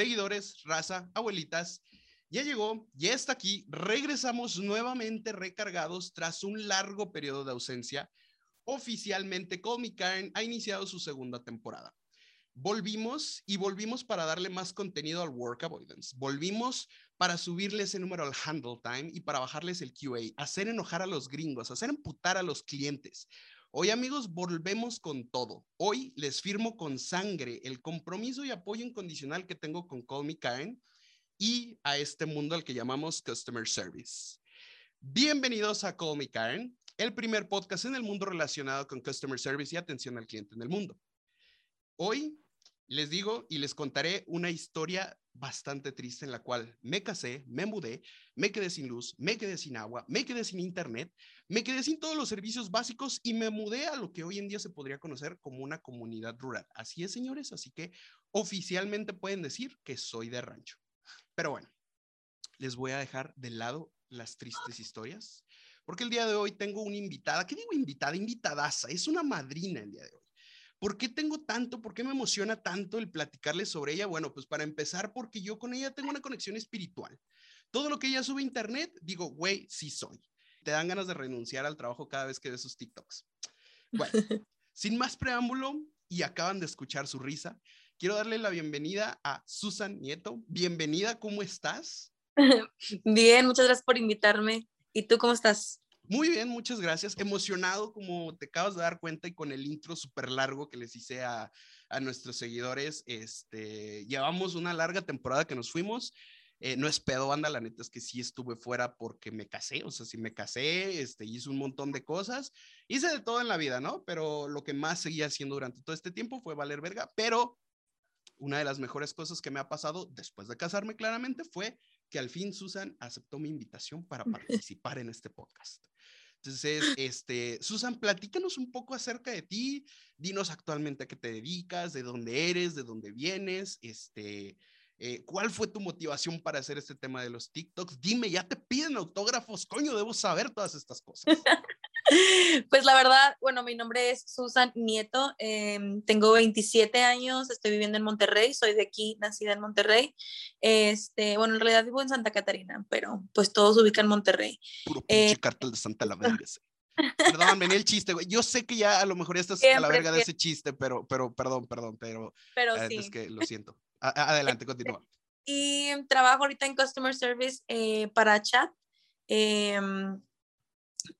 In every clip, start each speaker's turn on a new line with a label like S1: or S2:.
S1: seguidores, raza, abuelitas. Ya llegó, ya está aquí. Regresamos nuevamente recargados tras un largo periodo de ausencia. Oficialmente, Call Karen ha iniciado su segunda temporada. Volvimos y volvimos para darle más contenido al Work Avoidance. Volvimos para subirle ese número al handle time y para bajarles el QA, hacer enojar a los gringos, hacer emputar a los clientes. Hoy amigos, volvemos con todo. Hoy les firmo con sangre el compromiso y apoyo incondicional que tengo con Call Me Karen y a este mundo al que llamamos Customer Service. Bienvenidos a Call Me Karen, el primer podcast en el mundo relacionado con Customer Service y atención al cliente en el mundo. Hoy les digo y les contaré una historia bastante triste en la cual me casé, me mudé, me quedé sin luz, me quedé sin agua, me quedé sin internet, me quedé sin todos los servicios básicos y me mudé a lo que hoy en día se podría conocer como una comunidad rural. Así es, señores, así que oficialmente pueden decir que soy de rancho. Pero bueno, les voy a dejar de lado las tristes historias, porque el día de hoy tengo una invitada, ¿qué digo invitada? Invitadaza, es una madrina el día de hoy. ¿Por qué tengo tanto? ¿Por qué me emociona tanto el platicarles sobre ella? Bueno, pues para empezar, porque yo con ella tengo una conexión espiritual. Todo lo que ella sube a internet, digo, güey, sí soy. Te dan ganas de renunciar al trabajo cada vez que ves sus TikToks. Bueno, sin más preámbulo, y acaban de escuchar su risa, quiero darle la bienvenida a Susan Nieto. Bienvenida, ¿cómo estás?
S2: Bien, muchas gracias por invitarme. ¿Y tú cómo estás?
S1: Muy bien, muchas gracias. Emocionado, como te acabas de dar cuenta, y con el intro súper largo que les hice a, a, nuestros seguidores. Este, llevamos una larga temporada que nos fuimos. Eh, no es pedo, banda, la neta es que sí estuve fuera porque me casé, o sea, sí me casé, este, hice un montón de cosas, hice de todo en la vida, ¿no? Pero lo que más seguía haciendo durante todo este tiempo fue valer verga, pero una de las mejores cosas que me ha pasado después de casarme claramente fue que al fin Susan aceptó mi invitación para participar en este podcast. Entonces, este, Susan, platícanos un poco acerca de ti, dinos actualmente a qué te dedicas, de dónde eres, de dónde vienes, este, eh, ¿cuál fue tu motivación para hacer este tema de los TikToks? Dime, ya te piden autógrafos, coño, debo saber todas estas cosas.
S2: Pues la verdad, bueno, mi nombre es Susan Nieto, em, tengo 27 años, estoy viviendo en Monterrey, soy de aquí, nacida en Monterrey. Este, bueno, en realidad vivo en Santa Catarina, pero pues todos ubican Monterrey.
S1: Puro pinche eh, cartel de Santa la verga. Perdón, venía el chiste, güey. Yo sé que ya a lo mejor ya estás a la verga de ese chiste, pero, pero, perdón, perdón, pero,
S2: pero sí.
S1: es que lo siento. adelante, continúa.
S2: Y trabajo ahorita en Customer Service eh, para chat. Eh,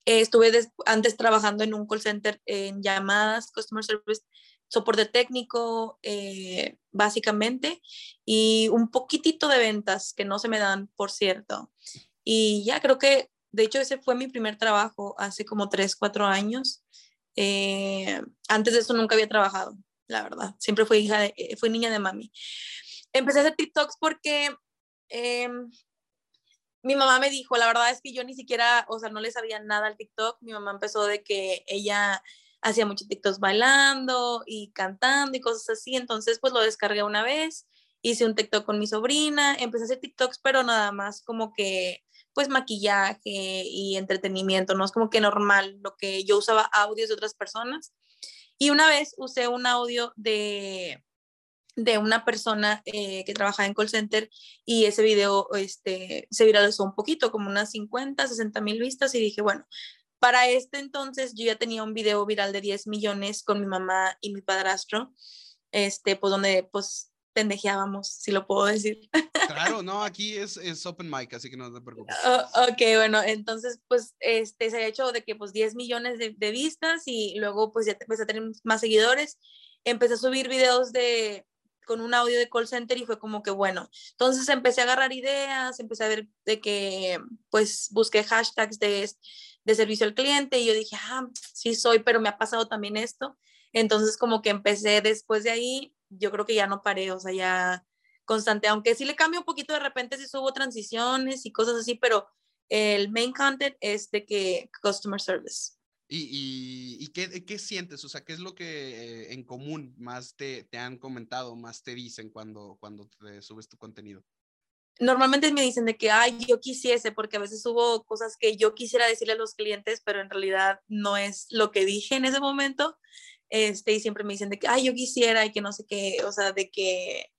S2: estuve antes trabajando en un call center en llamadas, customer service, soporte técnico, eh, básicamente, y un poquitito de ventas que no se me dan, por cierto. Y ya creo que, de hecho, ese fue mi primer trabajo hace como tres, cuatro años. Eh, antes de eso nunca había trabajado, la verdad. Siempre fui hija de, eh, fui niña de mami. Empecé a hacer TikToks porque em, mi mamá me dijo, la verdad es que yo ni siquiera, o sea, no le sabía nada al TikTok. Mi mamá empezó de que ella hacía muchos TikToks bailando y cantando y cosas así. Entonces, pues lo descargué una vez, hice un TikTok con mi sobrina, empecé a hacer TikToks, pero nada más como que, pues maquillaje y entretenimiento, no es como que normal, lo que yo usaba audios de otras personas. Y una vez usé un audio de, de una persona eh, que trabajaba en call center y ese video este, se viralizó un poquito, como unas 50, 60 mil vistas y dije, bueno, para este entonces yo ya tenía un video viral de 10 millones con mi mamá y mi padrastro, este, pues donde pues pendejeábamos, si lo puedo decir.
S1: Claro, no, aquí es, es open mic, así que no te preocupes.
S2: Oh, ok, bueno, entonces pues este, se ha hecho de que pues 10 millones de, de vistas y luego pues ya empecé a tener más seguidores. Empecé a subir videos de, con un audio de call center y fue como que bueno, entonces empecé a agarrar ideas, empecé a ver de que pues busqué hashtags de, de servicio al cliente y yo dije, ah, sí soy, pero me ha pasado también esto. Entonces como que empecé después de ahí, yo creo que ya no paré, o sea, ya constante, aunque sí le cambio un poquito de repente si subo transiciones y cosas así, pero el main content es de que customer service.
S1: ¿Y, y, qué, qué, sientes? O sea, ¿qué es lo que eh, en común más te, te, han comentado, más te dicen cuando, cuando te subes tu contenido?
S2: Normalmente me dicen de que, ay, yo quisiese, porque a veces subo cosas que yo quisiera decirle a los clientes, pero en realidad no es lo que dije en ese momento. Este, y siempre me dicen de que, ay, yo quisiera y que no sé qué, o sea, de que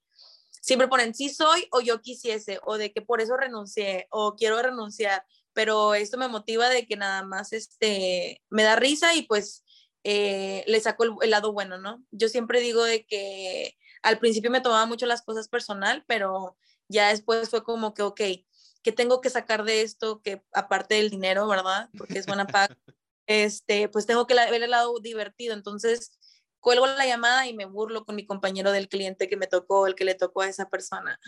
S2: siempre ponen sí soy o yo quisiese, o de que por eso renuncié, o quiero renunciar, pero esto me motiva de que nada más este, me da risa y pues eh, le saco el, lado bueno, ¿no? Yo siempre digo de que al principio me tomaba mucho las cosas personal, pero ya después fue como que, ok, ¿qué tengo que sacar de esto? Que aparte del dinero, ¿verdad? Porque es buena paga, este, pues tengo que ver el lado divertido. Entonces, cuelgo la llamada y me burlo con mi compañero del cliente que me tocó, el que le tocó a esa persona.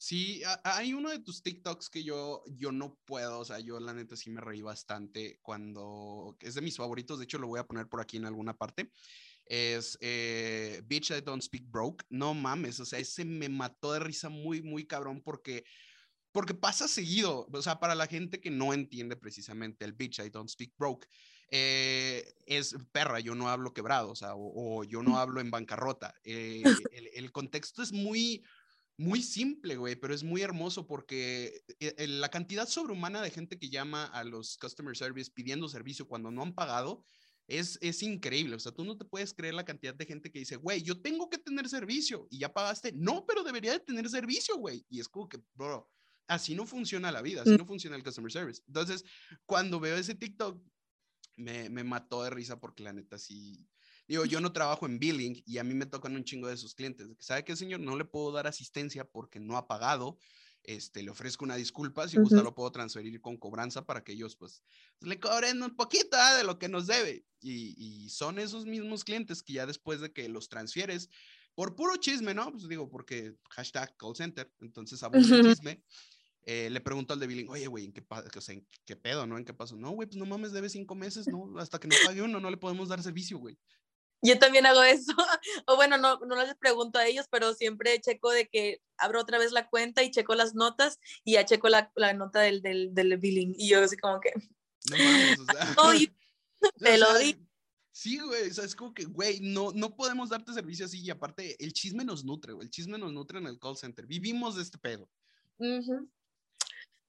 S1: Sí, hay uno de tus TikToks que yo, yo no puedo, o sea, yo la neta sí me reí bastante cuando, es de mis favoritos, de hecho lo voy a poner por aquí en alguna parte, es eh, Bitch I Don't Speak Broke, no mames, o sea, ese me mató de risa muy, muy cabrón porque, porque pasa seguido, o sea, para la gente que no entiende precisamente el Bitch I Don't Speak Broke, eh, es perra, yo no hablo quebrado, o sea, o, yo no hablo en bancarrota. Eh, el, el, contexto es muy, muy simple, güey, pero es muy hermoso porque eh, la cantidad sobrehumana de gente que llama a los customer service pidiendo servicio cuando no han pagado es, es increíble. O sea, tú no te puedes creer la cantidad de gente que dice, güey, yo tengo que tener servicio y ya pagaste. No, pero debería de tener servicio, güey. Y es como que, bro, así no funciona la vida, así no funciona el customer service. Entonces, cuando veo ese TikTok, me, me mató de risa porque la neta sí Digo, yo no trabajo en billing y a mí me tocan un chingo de sus clientes. ¿Sabe qué, señor? No le puedo dar asistencia porque no ha pagado. Este, le ofrezco una disculpa, si gusta lo puedo transferir con cobranza para que ellos pues le cobren un poquito ¿ah? de lo que nos debe. Y, y, son esos mismos clientes que ya después de que los transfieres, por puro chisme, ¿no? Pues digo, porque hashtag call center, entonces a chisme. Eh, le pregunto al de billing, oye, güey, ¿en qué, o sea, ¿en qué pedo, no? ¿En qué pasó? No, güey, pues no mames, debe cinco meses, ¿no? Hasta que no pague uno, no le podemos dar servicio, güey.
S2: Yo también hago eso. o bueno, no, no les pregunto a ellos, pero siempre checo de que abro otra vez la cuenta y checo las notas y ya checo la, la nota del, del, del, billing. Y yo así como que... No mames, o sea... te lo di.
S1: Sí, güey, o sea, es como que, güey, no, no podemos darte servicio así y aparte el chisme nos nutre, güey, el chisme nos nutre en el call center, vivimos de este pedo.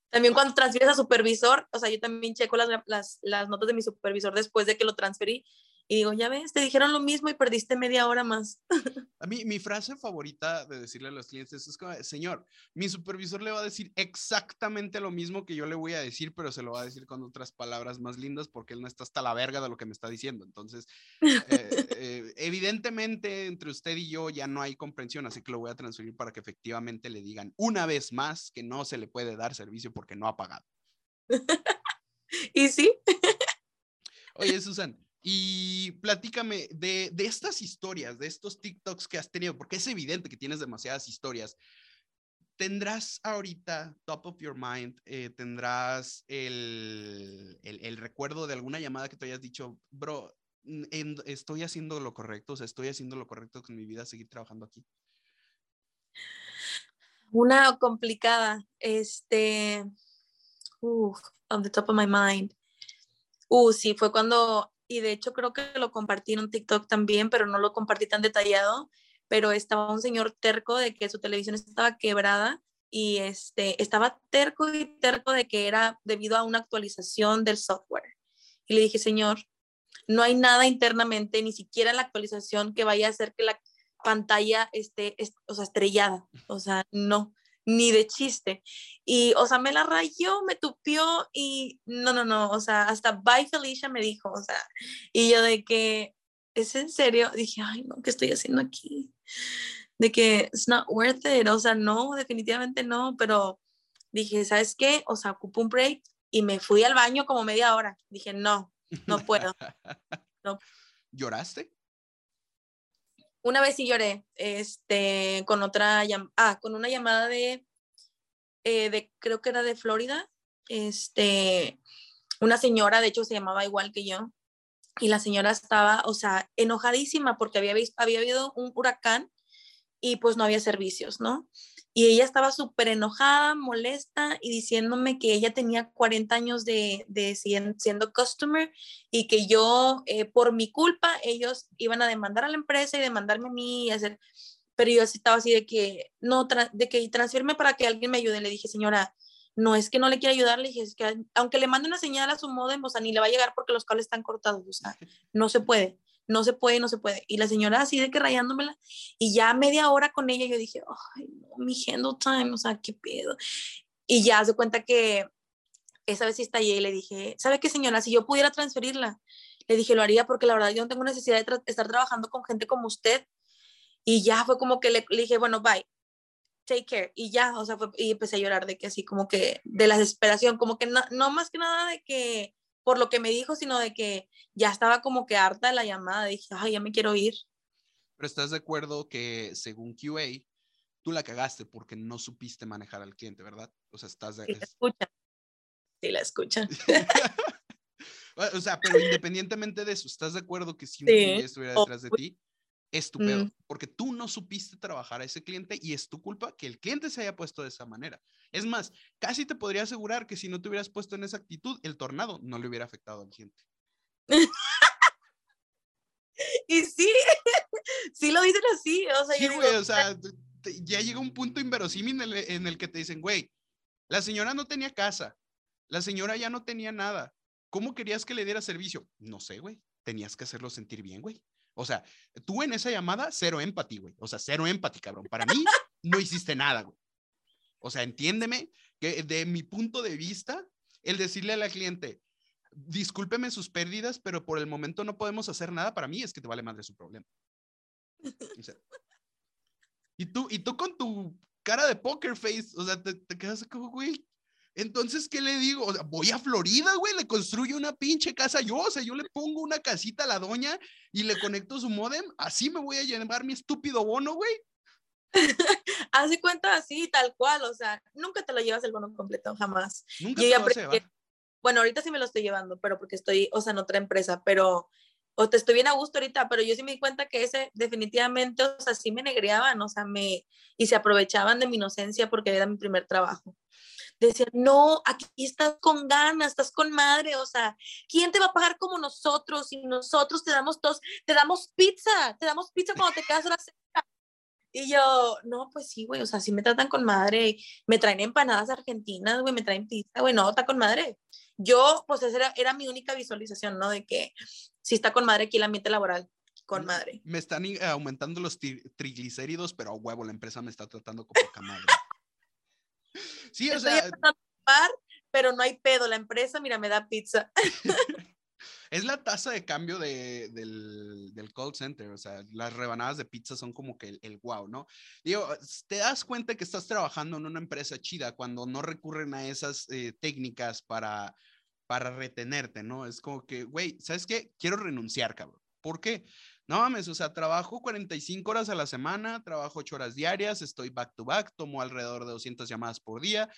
S2: También cuando transfieres a supervisor, o sea, yo también checo las, las, las notas de mi supervisor después de que lo transferí y digo, ya ves, te dijeron lo mismo y perdiste media hora más.
S1: A mí, mi frase favorita de decirle a los clientes es como, señor, mi supervisor le va a decir exactamente lo mismo que yo le voy a decir, pero se lo va a decir con otras palabras más lindas porque él no está hasta la verga de lo que me está diciendo. Entonces, eh, eh, evidentemente, entre usted y yo ya no hay comprensión, así que lo voy a transferir para que efectivamente le digan una vez más que no se le puede dar servicio porque no ha pagado.
S2: ¿Y sí?
S1: Oye, Susan, y platícame de, de, estas historias, de estos TikToks que has tenido, porque es evidente que tienes demasiadas historias. ¿Tendrás ahorita, top of your mind, eh, tendrás el, el, el, recuerdo de alguna llamada que te hayas dicho, bro, estoy haciendo lo correcto, o sea, estoy haciendo lo correcto con mi vida, seguir trabajando aquí?
S2: Una complicada, este, uh, on the top of my mind. Uh, sí, fue cuando y de hecho creo que lo compartí en un TikTok también, pero no lo compartí tan detallado, pero estaba un señor terco de que su televisión estaba quebrada y este, estaba terco y terco de que era debido a una actualización del software. Y le dije, señor, no hay nada internamente, ni siquiera la actualización que vaya a hacer que la pantalla esté, o sea, estrellada. O sea, no ni de chiste. Y, o sea, me la rayó, me tupió y no, no, no, o sea, hasta bye Felicia me dijo, o sea, y yo de que, ¿es en serio? Dije, ay, no, ¿qué estoy haciendo aquí? De que it's not worth it, o sea, no, definitivamente no, pero dije, ¿sabes qué? O sea, ocupé un break y me fui al baño como media hora. Dije, no, no puedo. No.
S1: ¿Lloraste?
S2: Una vez sí lloré, este, con otra, ah, con una llamada de, eh, de, creo que era de Florida, este, una señora, de hecho se llamaba igual que yo, y la señora estaba, o sea, enojadísima porque había, visto, había habido un huracán y pues no había servicios, ¿no? Y ella estaba súper enojada, molesta y diciéndome que ella tenía 40 años de, de siendo customer y que yo, eh, por mi culpa, ellos iban a demandar a la empresa y demandarme a mí y hacer, pero yo estaba así de que, no, de que transfirme para que alguien me ayude. Le dije, señora, no es que no le quiera ayudar, le dije, es que aunque le mande una señal a su modem, o sea, ni le va a llegar porque los cables están cortados, o sea, no se puede. No se puede, no se puede. Y la señora así de que rayándomela, y ya media hora con ella yo dije, ay, no, mi handle time, o sea, qué pedo. Y ya se cuenta que esa vez sí estallé y le dije, ¿sabe qué señora? Si yo pudiera transferirla, le dije, lo haría porque la verdad yo no tengo necesidad de estar trabajando con gente como usted. Y ya fue como que le, dije, bueno, bye take care. Y ya, o sea, fue, y empecé a llorar de que así, como que de la desesperación, como que no, no más que nada de que por lo que me dijo, sino de que ya estaba como que harta de la llamada. Dije, ay, ya me quiero ir.
S1: Pero estás de acuerdo que según QA, tú la cagaste porque no supiste manejar al cliente, ¿verdad? O sea, estás de...
S2: Sí, la escuchan. Sí, la escuchan.
S1: o sea, pero independientemente de eso, ¿estás de acuerdo que si un cliente estuviera detrás de ti, es tu pedo, mm. porque tú no supiste trabajar a ese cliente y es tu culpa que el cliente se haya puesto de esa manera. Es más, casi te podría asegurar que si no te hubieras puesto en esa actitud, el tornado no le hubiera afectado al cliente.
S2: y sí, sí lo dicen así, o sea,
S1: sí, güey, o sea, ya llega un punto inverosímil en el, en el que te dicen, güey, la señora no tenía casa, la señora ya no tenía nada. ¿Cómo querías que le diera servicio? No sé, güey. Tenías que hacerlo sentir bien, güey. O sea, tú en esa llamada, cero empatía, güey. O sea, cero empatía, cabrón. Para mí, no hiciste nada, güey. O sea, entiéndeme que de mi punto de vista, el decirle a la cliente, discúlpeme sus pérdidas, pero por el momento no podemos hacer nada, para mí es que te vale madre su problema. y, tú, y tú con tu cara de poker face, o sea, te, te quedas como, güey, entonces, ¿qué le digo? O sea, voy a Florida, güey, le construyo una pinche casa yo, o sea, yo le pongo una casita a la doña y le conecto su modem, así me voy a llevar mi estúpido bono, güey.
S2: Hace cuenta así, tal cual, o sea, nunca te lo llevas el bono completo, jamás.
S1: Nunca te lo
S2: Bueno, ahorita sí me lo estoy llevando, pero porque estoy, o sea, en otra empresa, pero, o te estoy bien a gusto ahorita, pero yo sí me di cuenta que ese definitivamente, o sea, sí me negreaban, o sea, me, y se aprovechaban de mi inocencia porque era mi primer trabajo decían, no, aquí estás con ganas, estás con madre, o sea, ¿quién te va a pagar como nosotros? Y nosotros te damos tos, te damos pizza, te damos pizza cuando te quedas la cena. Y yo, no, pues sí, güey, o sea, sí me tratan con madre, me traen empanadas argentinas, güey, me traen pizza, güey, no, está con madre. Yo, pues esa era, era mi única visualización, ¿no? De que sí está con madre aquí el ambiente laboral, con madre.
S1: Me están aumentando los triglicéridos, pero a huevo, la empresa me está tratando como poca madre. Sí, o sea.
S2: pero no hay pedo. La empresa, mira, me da pizza.
S1: es la tasa de cambio de, del, del, call center, o sea, las rebanadas de pizza son como que el, el, wow, ¿no? Digo, te das cuenta que estás trabajando en una empresa chida cuando no recurren a esas eh, técnicas para, para retenerte, ¿no? Es como que, güey, ¿sabes qué? Quiero renunciar, cabrón. ¿Por qué? No mames, o sea, trabajo 45 horas a la semana, trabajo 8 horas diarias, estoy back to back, tomo alrededor de 200 llamadas por día,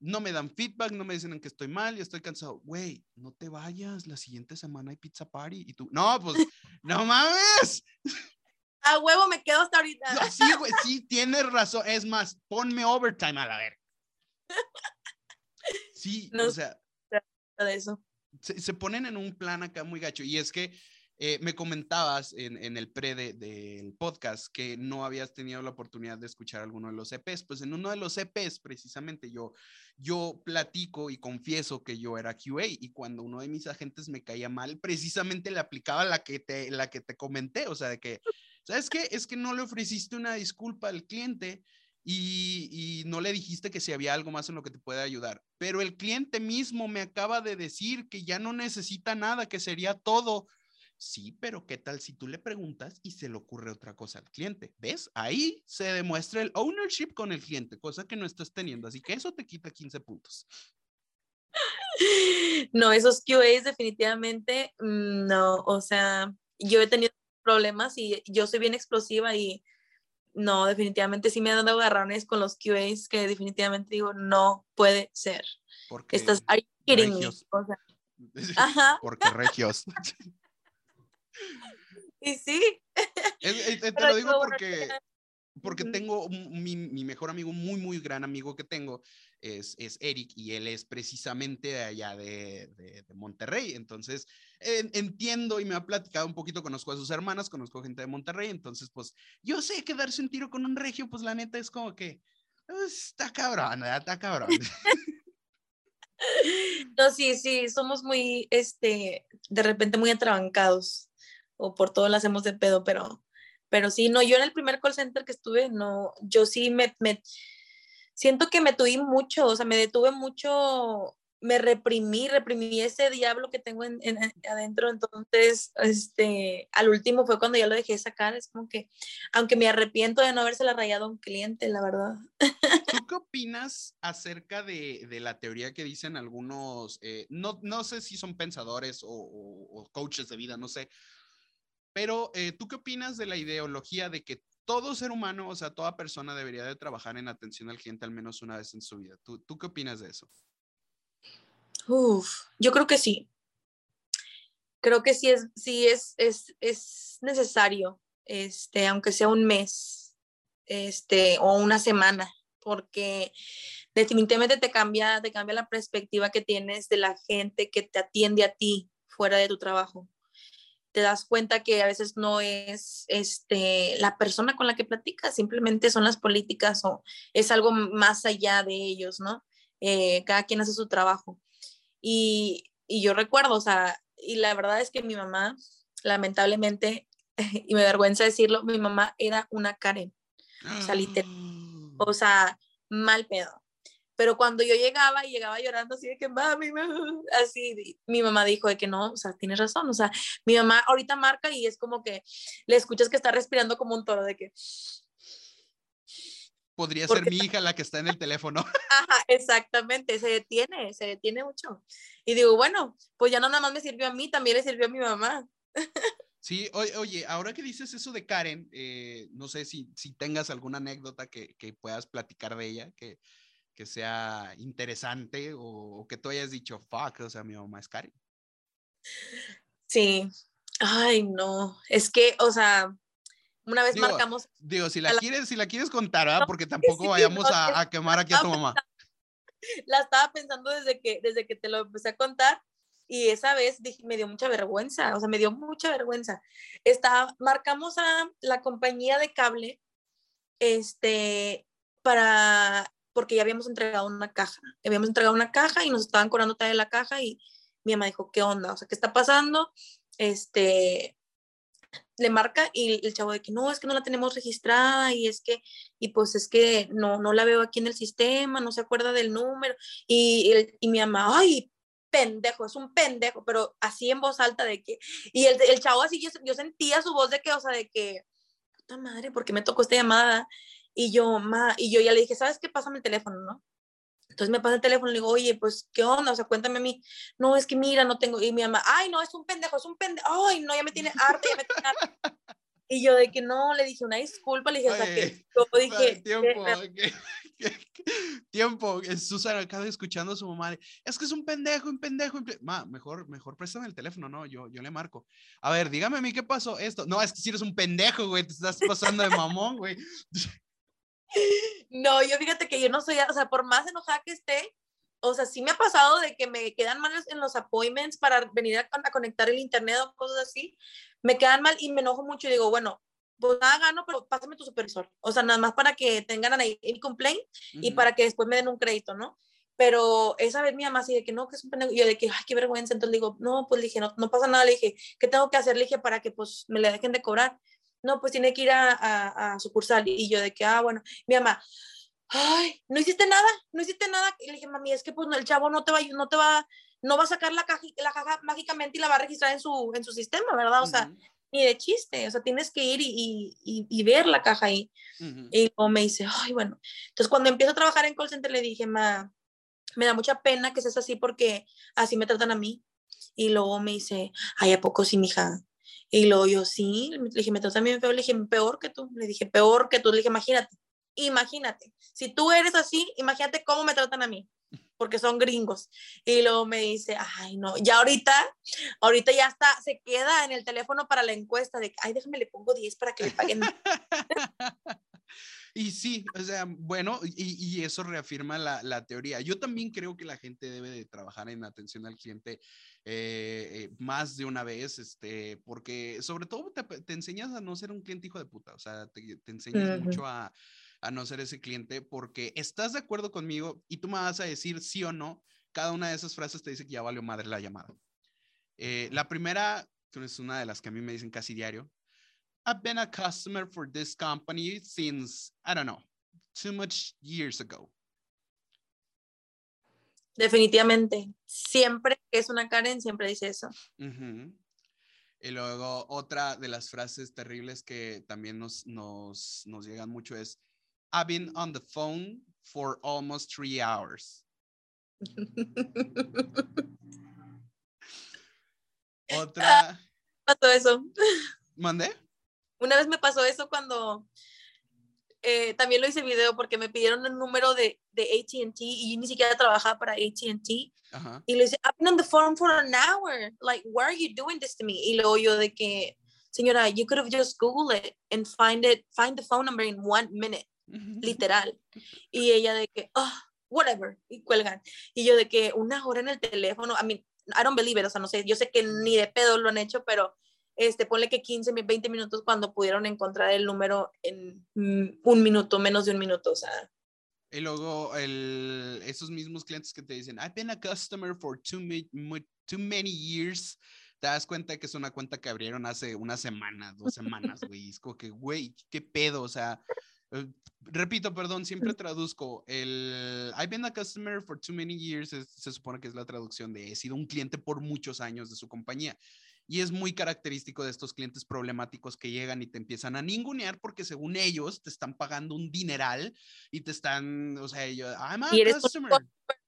S1: no me dan feedback, no me dicen en que estoy mal y estoy cansado. Güey, no te vayas, la siguiente semana hay pizza party. Y tú, no, pues, no mames.
S2: A huevo me quedo hasta ahorita.
S1: sí, güey, sí, tienes razón. Es más, ponme overtime a la ver. Sí, o sea.
S2: De eso.
S1: Se, se, ponen en un plan acá muy gacho. Y es que eh, me comentabas en, el pre del podcast que no habías tenido la oportunidad de escuchar alguno de los EPs. Pues en uno de los EPs, precisamente, yo, yo platico y confieso que yo era QA y cuando uno de mis agentes me caía mal, precisamente le aplicaba la que te, la que te comenté. O sea, de que, ¿sabes qué? Es que no le ofreciste una disculpa al cliente. Y, y, no le dijiste que si había algo más en lo que te puede ayudar. Pero el cliente mismo me acaba de decir que ya no necesita nada, que sería todo. Sí, pero ¿qué tal si tú le preguntas y se le ocurre otra cosa al cliente? ¿Ves? Ahí se demuestra el ownership con el cliente, cosa que no estás teniendo. Así que eso te quita 15 puntos.
S2: No, esos QAs definitivamente mm, no. O sea, yo he tenido problemas y yo soy bien explosiva y no, definitivamente sí me han dado agarrones con los QAs que definitivamente digo, no puede ser.
S1: Porque
S2: Estás, are
S1: Porque regios.
S2: Y sí.
S1: te lo digo porque, porque tengo mi, mi, mejor amigo, muy, muy gran amigo que tengo, es, es Eric, y él es precisamente de allá de, de, Monterrey. Entonces, entiendo y me ha platicado un poquito, conozco a sus hermanas, conozco gente de Monterrey, entonces, pues, yo sé que darse un tiro con un regio, pues la neta es como que, está cabrón, está cabrón.
S2: No, sí, sí, somos muy, este, de repente muy atrabancados o por todo lo hacemos de pedo, pero, pero sí, no, yo en el primer call center que estuve, no, yo sí me, me siento que me tuve mucho, o sea, me detuve mucho me reprimí, reprimí ese diablo que tengo en, adentro, entonces, este, al último fue cuando ya lo dejé sacar, es como que, aunque me arrepiento de no habérsela rayado a un cliente, la verdad.
S1: ¿Tú qué opinas acerca de, de la teoría que dicen algunos, eh, no, no sé si son pensadores o, o, coaches de vida, no sé, pero eh, ¿tú qué opinas de la ideología de que todo ser humano, o sea, toda persona debería de trabajar en atención al cliente al menos una vez en su vida? ¿Tú, tú qué opinas de eso?
S2: Uf, yo creo que sí. Creo que sí es, sí es, es, es necesario, este, aunque sea un mes, este, o una semana, porque definitivamente te cambia, te cambia la perspectiva que tienes de la gente que te atiende a ti fuera de tu trabajo. Te das cuenta que a veces no es este, la persona con la que platicas, simplemente son las políticas o es algo más allá de ellos, ¿no? Eh, cada quien hace su trabajo. Y, yo recuerdo, o sea, y la verdad es que mi mamá, lamentablemente, y me vergüenza decirlo, mi mamá era una Karen. O sea, O sea, mal pedo. Pero cuando yo llegaba y llegaba llorando así de que mami, así, mi mamá dijo de que no, o sea, tienes razón, o sea, mi mamá ahorita marca y es como que le escuchas que está respirando como un toro de que
S1: podría ser mi hija la que está en el teléfono.
S2: Ajá, exactamente, se detiene, se detiene mucho. Y digo, bueno, pues ya no nada más me sirvió a mí, también le sirvió a mi mamá.
S1: Sí, oye, ahora que dices eso de Karen, eh, no sé si, si tengas alguna anécdota que, que puedas platicar de ella, que, que sea interesante o, o, que tú hayas dicho, fuck, o sea, mi mamá es Karen.
S2: Sí, ay, no, es que, o sea, una vez marcamos.
S1: Digo, si la, quieres, si la quieres contar, ¿verdad? Porque tampoco vayamos a, a, quemar aquí a tu mamá.
S2: La estaba pensando desde que, desde que te lo empecé a contar y esa vez dije, me dio mucha vergüenza, o sea, me dio mucha vergüenza. Está, marcamos a la compañía de cable, este, para, porque ya habíamos entregado una caja, habíamos entregado una caja y nos estaban cobrando de la caja y mi mamá dijo, ¿qué onda? O sea, ¿qué está pasando? Este, le marca y el chavo de que no, es que no la tenemos registrada y es que, y pues es que no, no la veo aquí en el sistema, no se acuerda del número. Y, y mi mamá, ay, pendejo, es un pendejo, pero así en voz alta de que, y el, el chavo así, yo, yo, sentía su voz de que, o sea, de que, puta madre, porque me tocó esta llamada? Y yo, ma, y yo ya le dije, ¿sabes qué? Pásame el teléfono, ¿no? Entonces me pasa el teléfono y le digo, oye, pues, ¿qué onda? O sea, cuéntame a mí. No, es que mira, no tengo. Y mi mamá, ay, no, es un pendejo, es un pendejo. Ay, no, ya me tiene arte, ya me tiene arte. Y yo de que no, le dije una disculpa, le dije, o sea, que yo dije...
S1: Tiempo, tiempo, Susana acaba escuchando a su mamá, es que es un pendejo, un pendejo, Ma, mejor, mejor préstame el teléfono, no, yo, yo le marco. A ver, dígame a mí qué pasó esto. No, es que si eres un pendejo, güey, te estás pasando de mamón, güey.
S2: No, yo fíjate que yo no soy, o sea, por más enojada que esté, o sea, sí me ha pasado de que me quedan mal en los appointments para venir a, conectar el internet o cosas así, me quedan mal y me enojo mucho y digo, bueno, pues nada gano, pero pásame tu supervisor. O sea, nada más para que tengan ahí el complaint y para que después me den un crédito, ¿no? Pero esa vez mi mamá así de que no, que es un pendejo. Y yo de que, ay, qué vergüenza. Entonces le digo, no, pues le dije, no, no pasa nada. Le dije, ¿qué tengo que hacer? Le dije, para que pues me le dejen de cobrar no, pues tiene que ir a, a, sucursal. Y yo de que, ah, bueno, mi mamá, ay, no hiciste nada, no hiciste nada. Y le dije, mami, es que pues el chavo no te va, no te va, no va a sacar la caja, la caja mágicamente y la va a registrar en su, en su sistema, ¿verdad? O sea, ni de chiste, o sea, tienes que ir y, y, y ver la caja ahí. Y luego me dice, ay, bueno. Entonces, cuando empiezo a trabajar en call center, le dije, ma, me da mucha pena que seas así porque así me tratan a mí. Y luego me dice, ay, ¿a poco sí, mija? Y luego yo, sí, le dije, me tratan bien feo, le dije, peor que tú, le dije, peor que tú, le dije, imagínate, imagínate, si tú eres así, imagínate cómo me tratan a mí, porque son gringos. Y luego me dice, ay, no, ya ahorita, ahorita ya está, se queda en el teléfono para la encuesta de, ay, déjame, le pongo 10 para que le paguen.
S1: Y sí, o sea, bueno, y, eso reafirma la, la, teoría. Yo también creo que la gente debe de trabajar en atención al cliente eh, más de una vez, este, porque sobre todo te, enseñas a no ser un cliente hijo de puta, o sea, te, enseñas mucho a, a no ser ese cliente porque estás de acuerdo conmigo y tú me vas a decir sí o no, cada una de esas frases te dice que ya valió madre la llamada. Eh, la primera, que es una de las que a mí me dicen casi diario. I've been a customer for this company since, I don't know, too much years ago.
S2: Definitivamente. Siempre que es una Karen, siempre dice eso.
S1: Y luego otra de las frases terribles que también nos, nos, nos llegan mucho es, I've been on the phone for almost three hours. Otra.
S2: Pasó eso.
S1: ¿Mandé?
S2: Una vez me pasó eso cuando eh, también lo hice video porque me pidieron el número de, de ATT y yo ni siquiera trabajaba para ATT. Y le dije, I've been on the phone for an hour. Like, why are you doing this to me? Y luego yo de que, señora, you could have just Googled it and find it, find the phone number in one minute. Literal. Y ella de que, oh, whatever. Y cuelgan. Y yo de que una hora en el teléfono, I mean, I don't believe it, o sea, no sé, yo sé que ni de pedo lo han hecho, pero este, ponle que 15, 20 minutos cuando pudieron encontrar el número en mm, un minuto, menos de un minuto, o sea.
S1: Y luego el, esos mismos clientes que te dicen, I've been a customer for too, too many years, te das cuenta que es una cuenta que abrieron hace una semana, dos semanas, güey. Es como que, güey, qué pedo, o sea, eh, repito, perdón, siempre traduzco. El I've been a customer for too many years se supone que es la traducción de he sido un cliente por muchos años de su compañía. Y es muy característico de estos clientes problemáticos que llegan y te empiezan a ningunear porque según ellos te están pagando un dineral y te están, o sea, ellos, I'm a
S2: y eres customer.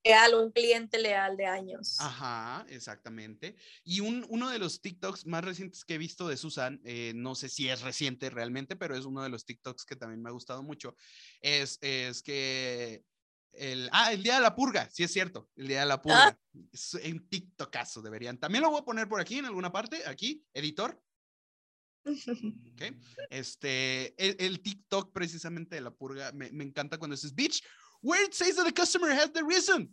S2: leal, un cliente leal de años.
S1: Ajá, exactamente. Y un, uno de los TikToks más recientes que he visto de Susan, eh, no sé si es reciente realmente, pero es uno de los TikToks que también me ha gustado mucho, es, es que el, ah, el día de la purga, sí es cierto, el día de la purga. Ah. En TikTokazo deberían. También lo voy a poner por aquí en alguna parte, aquí, editor. Okay. Este, el, TikTok precisamente de la purga, me, me encanta cuando dices, bitch, where it says that the customer has the reason.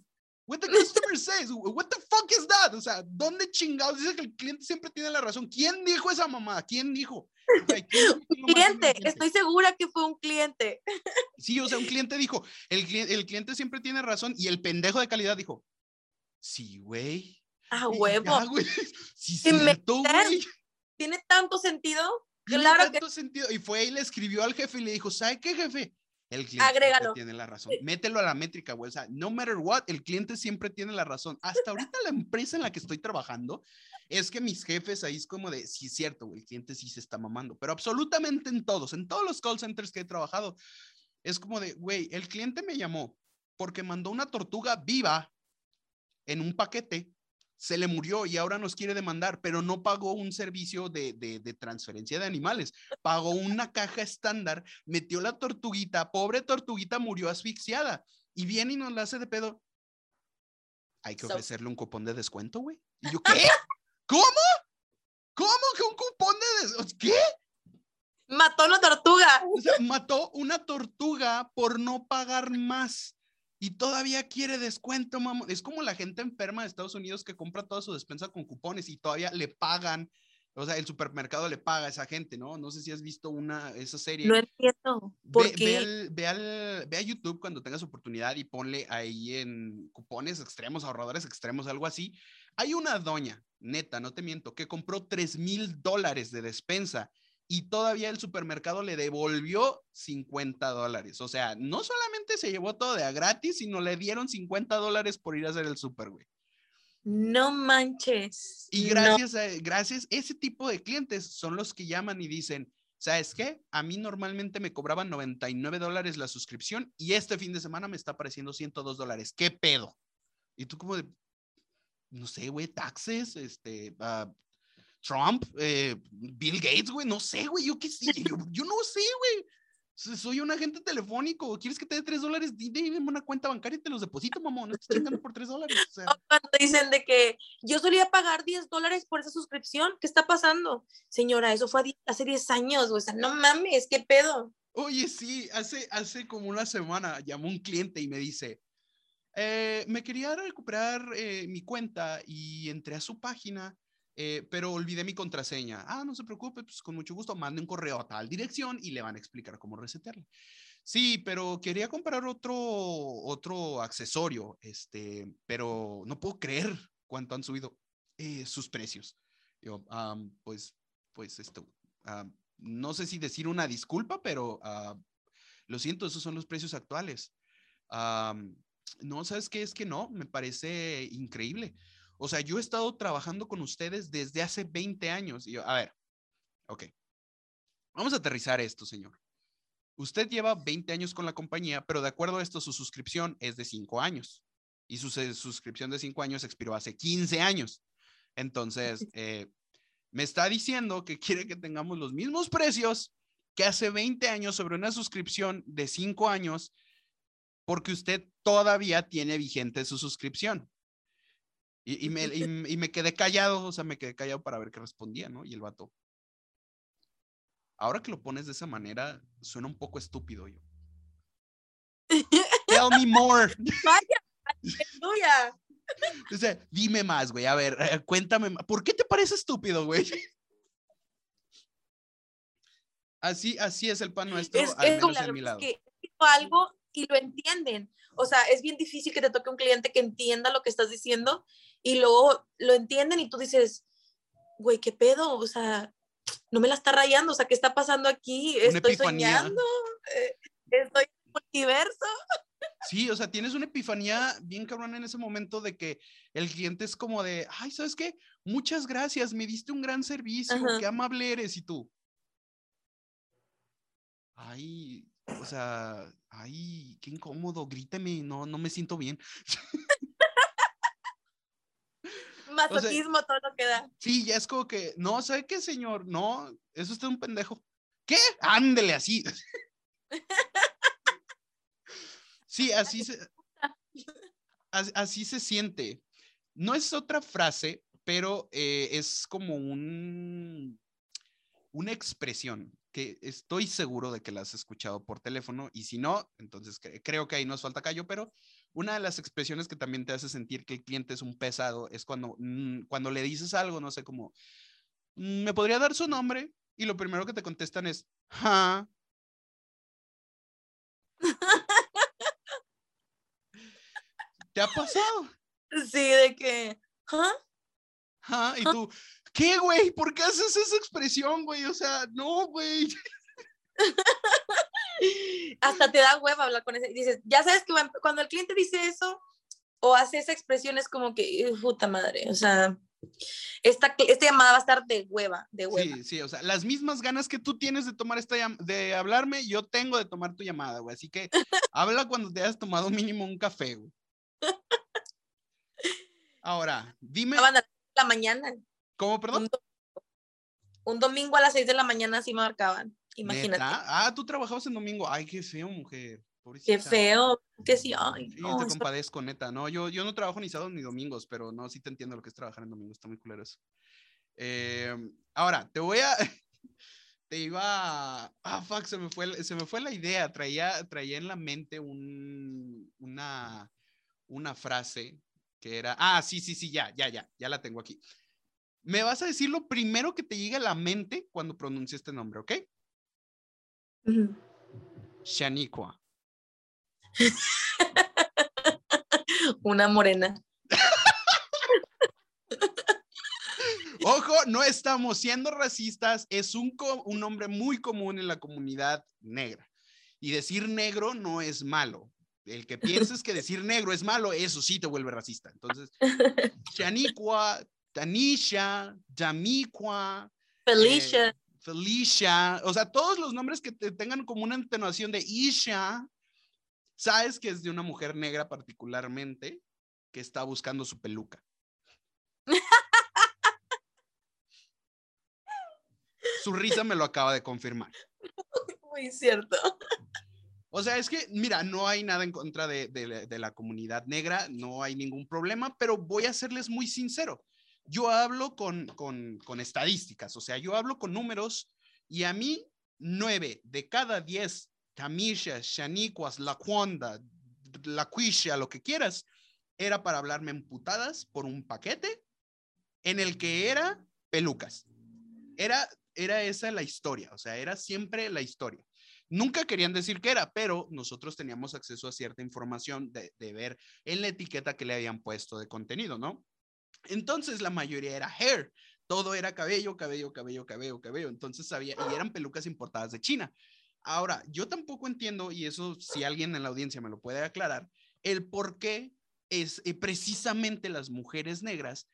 S1: What the customer says, what the fuck is that? O sea, ¿dónde chingados dice que el cliente siempre tiene la razón? ¿Quién dijo esa mamada? ¿Quién dijo?
S2: un cliente, estoy segura que fue un cliente.
S1: Sí, o sea, un cliente dijo, el, el cliente siempre tiene razón y el pendejo de calidad dijo, sí, güey.
S2: Ah, huevo.
S1: güey. Sí, cierto, güey.
S2: Tiene tanto sentido.
S1: Tiene claro tanto sentido. Y fue y le escribió al jefe y le dijo, ¿sabe qué, jefe? El cliente tiene la razón. Mételo a la métrica, güey. O sea, no matter what, el cliente siempre tiene la razón. Hasta ahorita la empresa en la que estoy trabajando es que mis jefes ahí es como de, sí, es cierto, güey, el cliente sí se está mamando. Pero absolutamente en todos, en todos los call centers que he trabajado, es como de, güey, el cliente me llamó porque mandó una tortuga viva en un paquete se le murió y ahora nos quiere demandar, pero no pagó un servicio de, de, transferencia de animales, pagó una caja estándar, metió la tortuguita, pobre tortuguita murió asfixiada y viene y nos la hace de pedo. Hay que ofrecerle un cupón de descuento, güey. ¿Y yo qué? ¿Cómo? ¿Cómo que un cupón de descuento? ¿Qué?
S2: Mató una tortuga.
S1: mató una tortuga por no pagar más y todavía quiere descuento, mamá. Es como la gente enferma de Estados Unidos que compra toda su despensa con cupones y todavía le pagan. O sea, el supermercado le paga a esa gente, ¿no? No sé si has visto una, esa serie.
S2: No entiendo. ¿Por qué?
S1: Ve, a YouTube cuando tengas oportunidad y ponle ahí en cupones extremos, ahorradores extremos, algo así. Hay una doña, neta, no te miento, que compró 3 mil dólares de despensa y todavía el supermercado le devolvió 50 dólares. O sea, no solamente se llevó todo de a gratis, sino le dieron 50 dólares por ir a hacer el super, güey.
S2: No manches.
S1: Y gracias, a, gracias, ese tipo de clientes son los que llaman y dicen, ¿sabes qué? A mí normalmente me cobraban 99 dólares la suscripción y este fin de semana me está apareciendo 102 dólares. ¿Qué pedo? Y tú como de, no sé, güey, taxes, este, uh, Trump, eh, Bill Gates, güey, no sé, güey, yo qué sé, yo, no sé, güey. Soy un agente telefónico. ¿Quieres que te dé tres dólares? Dime una cuenta bancaria y te los deposito, mamón. No estás chingando por tres dólares. O sea.
S2: Cuando dicen de que yo solía pagar 10 dólares por esa suscripción, ¿qué está pasando? Señora, eso fue hace 10 años, o sea, no mames, ¿qué pedo?
S1: Oye, sí, hace, hace como una semana llamó un cliente y me dice, eh, me quería recuperar eh, mi cuenta y entré a su página eh, pero olvidé mi contraseña. Ah, no se preocupe, pues con mucho gusto, mande un correo a tal dirección y le van a explicar cómo resetearlo. Sí, pero quería comprar otro, otro accesorio, este, pero no puedo creer cuánto han subido eh, sus precios. Yo, pues, pues esto, no sé si decir una disculpa, pero ah, lo siento, esos son los precios actuales. no, ¿sabes qué? Es que no, me parece increíble. O sea, yo he estado trabajando con ustedes desde hace 20 años. Y yo, a ver, ok. Vamos a aterrizar esto, señor. Usted lleva 20 años con la compañía, pero de acuerdo a esto, su suscripción es de 5 años. Y su suscripción de 5 años expiró hace 15 años. Entonces, eh, me está diciendo que quiere que tengamos los mismos precios que hace 20 años sobre una suscripción de 5 años, porque usted todavía tiene vigente su suscripción. Y, me, y, me, quedé callado, o sea, me quedé callado para ver qué respondía, ¿no? Y el vato. Ahora que lo pones de esa manera, suena un poco estúpido yo. Tell me more.
S2: Vaya, aleluya.
S1: O sea, dime más, güey. A ver, eh, cuéntame más. ¿Por qué te parece estúpido, güey? Así, así es el pan nuestro,
S2: es, al menos en mi lado. Es que algo y lo entienden. O sea, es bien difícil que te toque un cliente que entienda lo que estás diciendo y luego lo entienden y tú dices, güey, ¿qué pedo? O sea, no me la está rayando, o sea, ¿qué está pasando aquí? Estoy soñando, eh, estoy en el multiverso.
S1: Sí, o sea, tienes una epifanía bien cabrón en ese momento de que el cliente es como de, ay, ¿sabes qué? Muchas gracias, me diste un gran servicio, qué amable eres y tú. Ay, o sea, ay, qué incómodo, gríteme, no, no me siento bien.
S2: Masoquismo, todo lo que da.
S1: Sí, ya es como que, no, ¿sabe qué, señor? No, eso está un pendejo. ¿Qué? Ándele así. Sí, así se, así se siente. No es otra frase, pero eh, es como un, una expresión que estoy seguro de que la has escuchado por teléfono y si no, entonces creo que ahí nos falta callo, pero una de las expresiones que también te hace sentir que el cliente es un pesado es cuando, mm, cuando le dices algo, no sé, como, mm, ¿me podría dar su nombre? Y lo primero que te contestan es, ja. ¿Te ha pasado?
S2: Sí, de que, ¿ah?
S1: ¿Ah? Y tú, ¿qué, güey? ¿Por qué haces esa expresión, güey? O sea, no, güey.
S2: Hasta te da hueva hablar con ese. Dices, ya sabes que cuando el cliente dice eso o hace esa expresión es como que, puta madre, o sea, esta, esta llamada va a estar de hueva, de hueva.
S1: Sí, sí, o sea, las mismas ganas que tú tienes de tomar esta de hablarme, yo tengo de tomar tu llamada, güey. Así que habla cuando te hayas tomado mínimo un café, güey. Ahora, dime.
S2: la mañana.
S1: ¿Cómo, perdón?
S2: Un, domingo a las 6 de la mañana sí marcaban. Imagínate.
S1: Ah, tú trabajabas en domingo. Ay, qué feo, mujer.
S2: Qué feo, que sí, ay.
S1: Sí, te compadezco, neta. No, yo, yo no trabajo ni sábados ni domingos, pero no, sí te entiendo lo que es trabajar en domingo, está muy culero eso. Em, ahora, te voy a. te iba. Ah, fuck, se me fue, se me fue la idea. Traía, traía en la mente un, una, una frase que era, ah, sí, sí, sí, ya, ya, ya, ya la tengo aquí. Me vas a decir lo primero que te llegue a la mente cuando pronuncie este nombre, ¿ok? Shaniqua.
S2: Una morena.
S1: Ojo, no estamos siendo racistas, es un, un nombre muy común en la comunidad negra. Y decir negro no es malo el que pienses que decir negro es malo, eso sí te vuelve racista. Entonces, Shaniqua, Tanisha, Jamiqua,
S2: Felicia.
S1: Eh, Felicia, o sea, todos los nombres que te tengan como una entonación de Isha, sabes que es de una mujer negra particularmente que está buscando su peluca. su risa me lo acaba de confirmar.
S2: Muy cierto.
S1: O sea, es que, mira, no hay nada en contra de, la comunidad negra, no hay ningún problema, pero voy a serles muy sincero. Yo hablo con, estadísticas, o sea, yo hablo con números y a mí, nueve de cada diez Tamisha, Shaniquas, Laquanda, Laquisha, lo que quieras, era para hablarme emputadas por un paquete en el que era pelucas. Era, era esa la historia, o sea, era siempre la historia. Nunca querían decir qué era, pero nosotros teníamos acceso a cierta información de, ver en la etiqueta que le habían puesto de contenido, ¿no? Entonces la mayoría era hair. Todo era cabello, cabello, cabello, cabello, cabello. Entonces sabía, y eran pelucas importadas de China. Ahora, yo tampoco entiendo, y eso si alguien en la audiencia me lo puede aclarar, el por qué es eh, precisamente las mujeres negras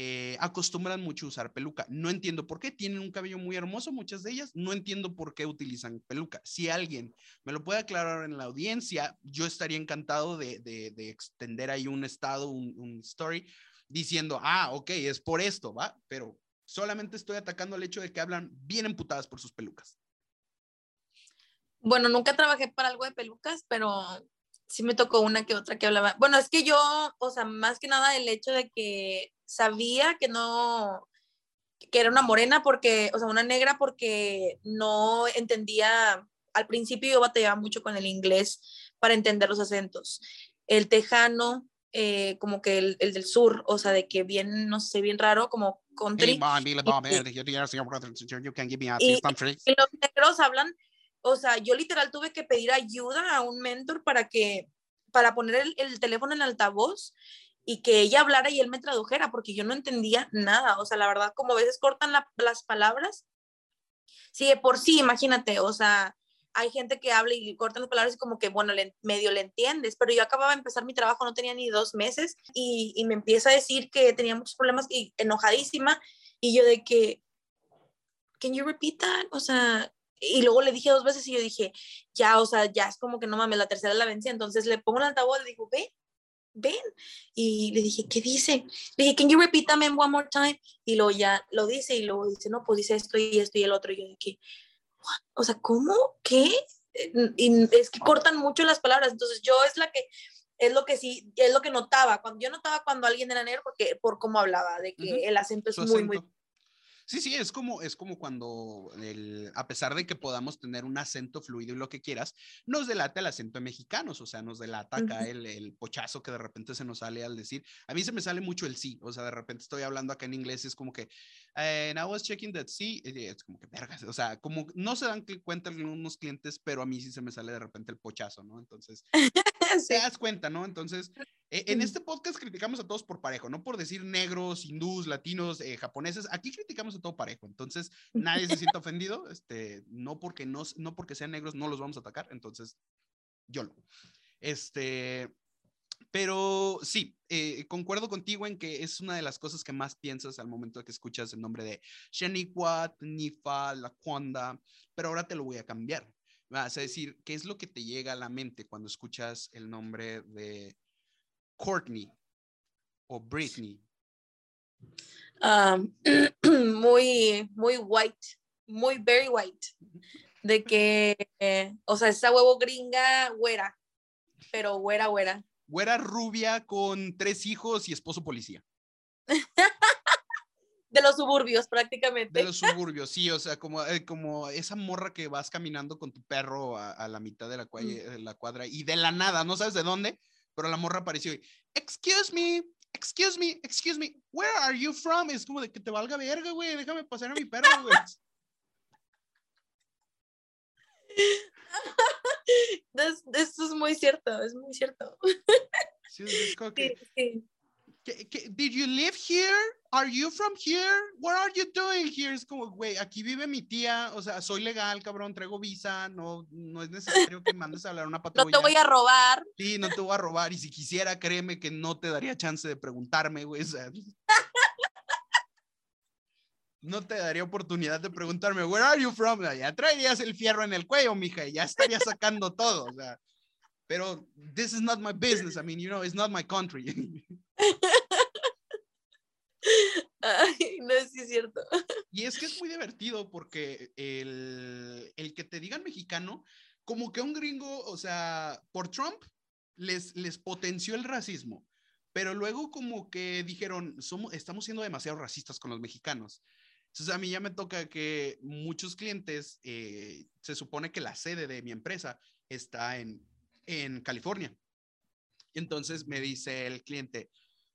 S1: eh, acostumbran mucho a usar peluca. No entiendo por qué. Tienen un cabello muy hermoso, muchas de ellas. No entiendo por qué utilizan peluca. Si alguien me lo puede aclarar en la audiencia, yo estaría encantado de, de, extender ahí un estado, un, story, diciendo, ah, ok, es por esto, ¿va? Pero solamente estoy atacando el hecho de que hablan bien emputadas por sus pelucas.
S2: Bueno, nunca trabajé para algo de pelucas, pero sí me tocó una que otra que hablaba. Bueno, es que yo, o sea, más que nada el hecho de que sabía que no, que era una morena porque, o sea, una negra porque no entendía, al principio yo batallaba mucho con el inglés para entender los acentos. El tejano, eh, como que el, el, del sur, o sea, de que bien, no sé, bien raro, como country. y, y los negros hablan o sea, yo literal tuve que pedir ayuda a un mentor para que, para poner el, teléfono en altavoz y que ella hablara y él me tradujera, porque yo no entendía nada. O sea, la verdad, como a veces cortan las palabras. Sí, de por sí, imagínate, o sea, hay gente que habla y cortan las palabras y como que, bueno, medio le entiendes, pero yo acababa de empezar mi trabajo, no tenía ni dos meses y, y me empieza a decir que tenía muchos problemas y enojadísima y yo de que, can you repeat that? O sea, y luego le dije dos veces y yo dije, ya, o sea, ya es como que no mames, la tercera la vencí. Entonces le pongo el altavoz, le digo, ven, ven. Y le dije, ¿qué dice? Le dije, can you repeat that one more time? Y luego ya lo dice y luego dice, no, pues dice esto y esto y el otro. Y yo dije, o sea, ¿cómo? ¿Qué? Y es que cortan mucho las palabras. Entonces yo es la que, es lo que sí, es lo que notaba. Cuando yo notaba cuando alguien era negro, porque por cómo hablaba, de que el acento es muy, muy
S1: Sí, sí, es como, es como cuando, el, a pesar de que podamos tener un acento fluido y lo que quieras, nos delata el acento de mexicanos, o sea, nos delata acá el, el, pochazo que de repente se nos sale al decir. A mí se me sale mucho el sí, o sea, de repente estoy hablando acá en inglés y es como que, and I was checking that sí, es como que vergas, o sea, como no se dan cuenta algunos clientes, pero a mí sí se me sale de repente el pochazo, ¿no? Entonces, te das cuenta, ¿no? Entonces, e, en este podcast criticamos a todos por parejo, no por decir negros, hindús, latinos, eh, japoneses. Aquí criticamos a todo parejo. Entonces, nadie se siente ofendido. Este, no porque no, no porque sean negros no los vamos a atacar. Entonces, yo lo. Este, pero sí, eh, concuerdo contigo en que es una de las cosas que más piensas al momento que escuchas el nombre de Shaniquat, Nifa, Laquanda, pero ahora te lo voy a cambiar. Vas a decir, ¿qué es lo que te llega a la mente cuando escuchas el nombre de Courtney o Britney?
S2: Um, muy, muy white, muy very white. De que, o sea, esa huevo gringa, güera, pero güera, güera.
S1: Güera rubia con tres hijos y esposo policía.
S2: de los suburbios prácticamente.
S1: De los suburbios, sí, o sea, como, eh, como esa morra que vas caminando con tu perro a, la mitad de la, mm. la, cuadra y de la nada, no sabes de dónde, pero la morra apareció y, excuse me, excuse me, excuse me, where are you from? Es como de que te valga verga, güey, déjame pasar a mi perro, güey.
S2: Esto es muy cierto, es muy cierto.
S1: Sí, es como que, sí, Did you live here? Are you from here? What are you doing here? Es como, güey, aquí vive mi tía, o sea, soy legal, cabrón, traigo visa, no, no es necesario que mandes a hablar una patrulla.
S2: No te voy a robar.
S1: Sí, no te voy a robar, y si quisiera, créeme que no te daría chance de preguntarme, güey, o sea, no te daría oportunidad de preguntarme, where are you from? Ya traerías el fierro en el cuello, mija, y ya estarías sacando todo, o sea, pero this is not my business, I mean, you know, it's not my country.
S2: Ay, no, sí es cierto.
S1: Y es que es muy divertido porque el, el que te digan mexicano, como que un gringo, o sea, por Trump les, les potenció el racismo, pero luego como que dijeron, somos, estamos siendo demasiado racistas con los mexicanos. Entonces a mí ya me toca que muchos clientes, eh, se supone que la sede de mi empresa está en, en California. Entonces me dice el cliente,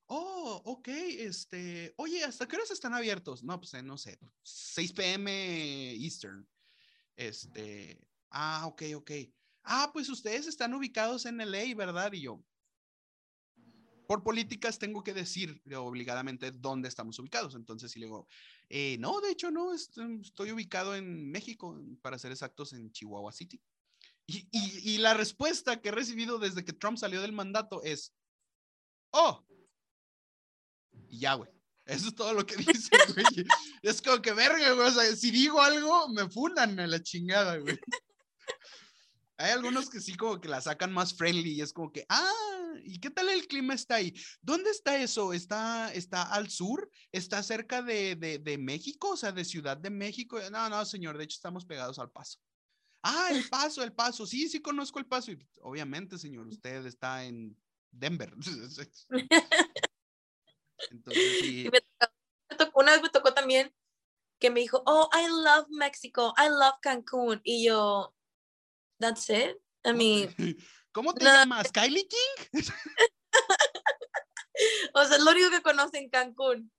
S1: oh, ok, este, oye, ¿hasta qué horas están abiertos? No, pues eh, no sé, 6 p.m. Eastern. Este, ah, ok, ok. Ah, pues ustedes están ubicados en LA, ¿verdad? Y yo, por políticas tengo que decir obligadamente dónde estamos ubicados. Entonces, si le digo, eh, no, de hecho no, estoy ubicado en México, para ser exactos, en Chihuahua City. Y, y, la respuesta que he recibido desde que Trump salió del mandato es, oh, y ya, güey. Eso es todo lo que dice, güey. Es como que verga, güey. O sea, si digo algo, me fundan a la chingada, güey. Hay algunos que sí como que la sacan más friendly y es como que, ah, ¿y qué tal el clima está ahí? ¿Dónde está eso? ¿Está, está al sur? ¿Está cerca de, de, de México? O sea, de Ciudad de México. No, no, señor, de hecho estamos pegados al paso. Ah, el paso, el paso. Sí, sí conozco el paso. Y, obviamente, señor, usted está en Denver.
S2: Entonces, sí. una vez me tocó también que me dijo, oh, I love Mexico, I love Cancún. Y yo, That's it. I mean.
S1: ¿Cómo te llamas? ¿Kylie King?
S2: o sea, es lo único que conocen Cancún.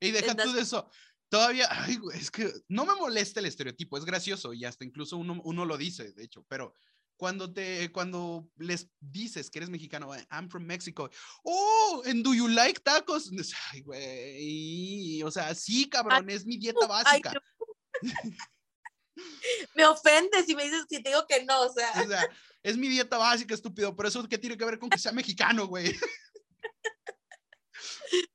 S1: Y deja tú de eso. Todavía, ay, es que no me molesta el estereotipo, es gracioso y hasta incluso uno, uno lo dice, de hecho, pero cuando te cuando les dices que eres mexicano, I'm from Mexico. Oh, and do you like tacos? Ay, güey. O sea, sí, cabrón, es mi dieta básica.
S2: me ofende si me dices que te digo que no, o sea.
S1: O sea, es mi dieta básica, estúpido, pero eso qué tiene que ver con que sea mexicano, güey.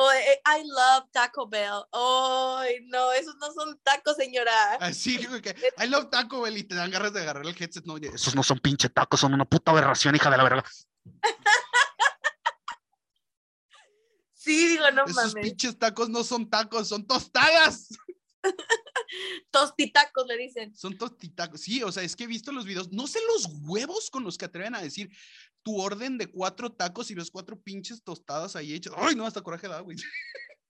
S2: Oh, I love Taco Bell. Ay, no, esos no son tacos, señora.
S1: Así, ah, que I love Taco Bell y te dan ganas de agarrar el headset. No, esos no son pinche tacos, son una puta aberración, hija de la verga.
S2: Sí, digo, no
S1: mames. Esos pinches tacos no son tacos, son tostadas.
S2: tostitacos le dicen.
S1: Son tostitacos. Sí, o sea, es que he visto los videos. No sé los huevos con los que atreven a decir tu orden de cuatro tacos y los cuatro pinches tostadas ahí hechas. Ay, no, hasta coraje da, güey.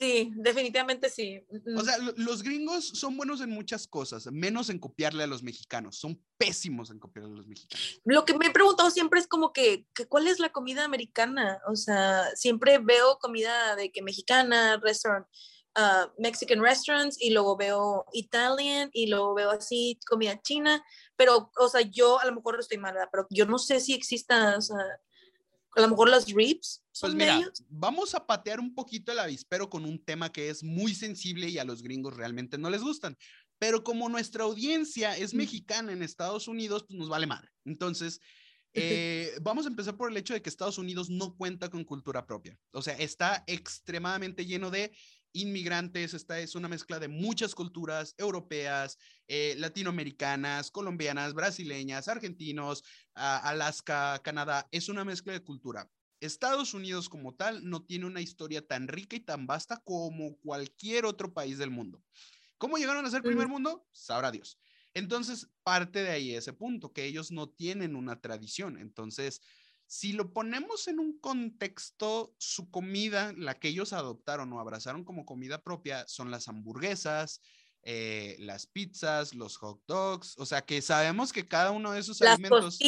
S2: Sí, definitivamente sí.
S1: O sea, los gringos son buenos en muchas cosas, menos en copiarle a los mexicanos. Son pésimos en copiarle a los mexicanos.
S2: Lo que me he preguntado siempre es como que, que, ¿cuál es la comida americana? O sea, siempre veo comida de que mexicana, restaurant Uh, Mexican restaurants y luego veo Italian y luego veo así comida china, pero, o sea, yo a lo mejor estoy mala, pero yo no sé si exista, o sea, a lo mejor las ribs.
S1: Son pues mira, vamos a patear un poquito el avispero con un tema que es muy sensible y a los gringos realmente no les gustan. Pero como nuestra audiencia es mexicana en Estados Unidos, pues nos vale madre. Entonces, eh, vamos a empezar por el hecho de que Estados Unidos no cuenta con cultura propia. O sea, está extremadamente lleno de inmigrantes, esta es una mezcla de muchas culturas europeas, eh, latinoamericanas, colombianas, brasileñas, argentinos, Alaska, Canadá, es una mezcla de cultura. Estados Unidos como tal no tiene una historia tan rica y tan vasta como cualquier otro país del mundo. ¿Cómo llegaron a ser primer mundo? Sabrá Dios. Entonces, parte de ahí ese punto, que ellos no tienen una tradición. Entonces, si lo ponemos en un contexto, su comida, la que ellos adoptaron o abrazaron como comida propia, son las hamburguesas, eh, las pizzas, los hot dogs, o sea que sabemos que cada uno de esos alimentos...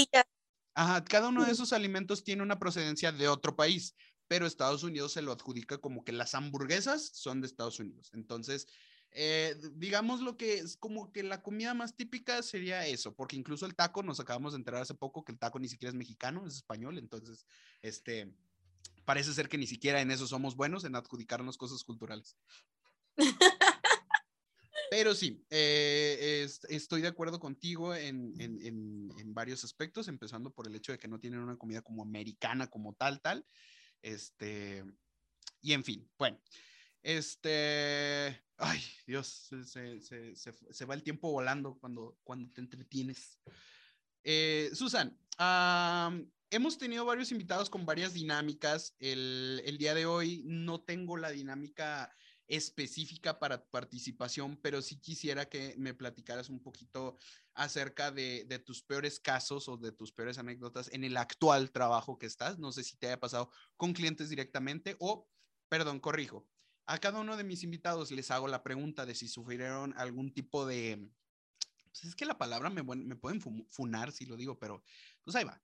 S1: Ajá, cada uno de esos alimentos tiene una procedencia de otro país, pero Estados Unidos se lo adjudica como que las hamburguesas son de Estados Unidos. Entonces, eh, digamos lo que es como que la comida más típica sería eso, porque incluso el taco, nos acabamos de enterar hace poco que el taco ni siquiera es mexicano, es español, entonces, este, parece ser que ni siquiera en eso somos buenos, en adjudicarnos cosas culturales. Pero sí, eh, estoy de acuerdo contigo en, en, en, varios aspectos, empezando por el hecho de que no tienen una comida como americana, como tal, tal. Este, y en fin, bueno, este, ay, Dios, se, se, se, va el tiempo volando cuando, cuando te entretienes. Eh, Susan, hemos tenido varios invitados con varias dinámicas. El, el, día de hoy no tengo la dinámica específica para participación, pero sí quisiera que me platicaras un poquito acerca de, de, tus peores casos o de tus peores anécdotas en el actual trabajo que estás. No sé si te haya pasado con clientes directamente o, perdón, corrijo, a cada uno de mis invitados les hago la pregunta de si sufrieron algún tipo de... Pues es que la palabra me, me pueden funar si lo digo, pero pues ahí va.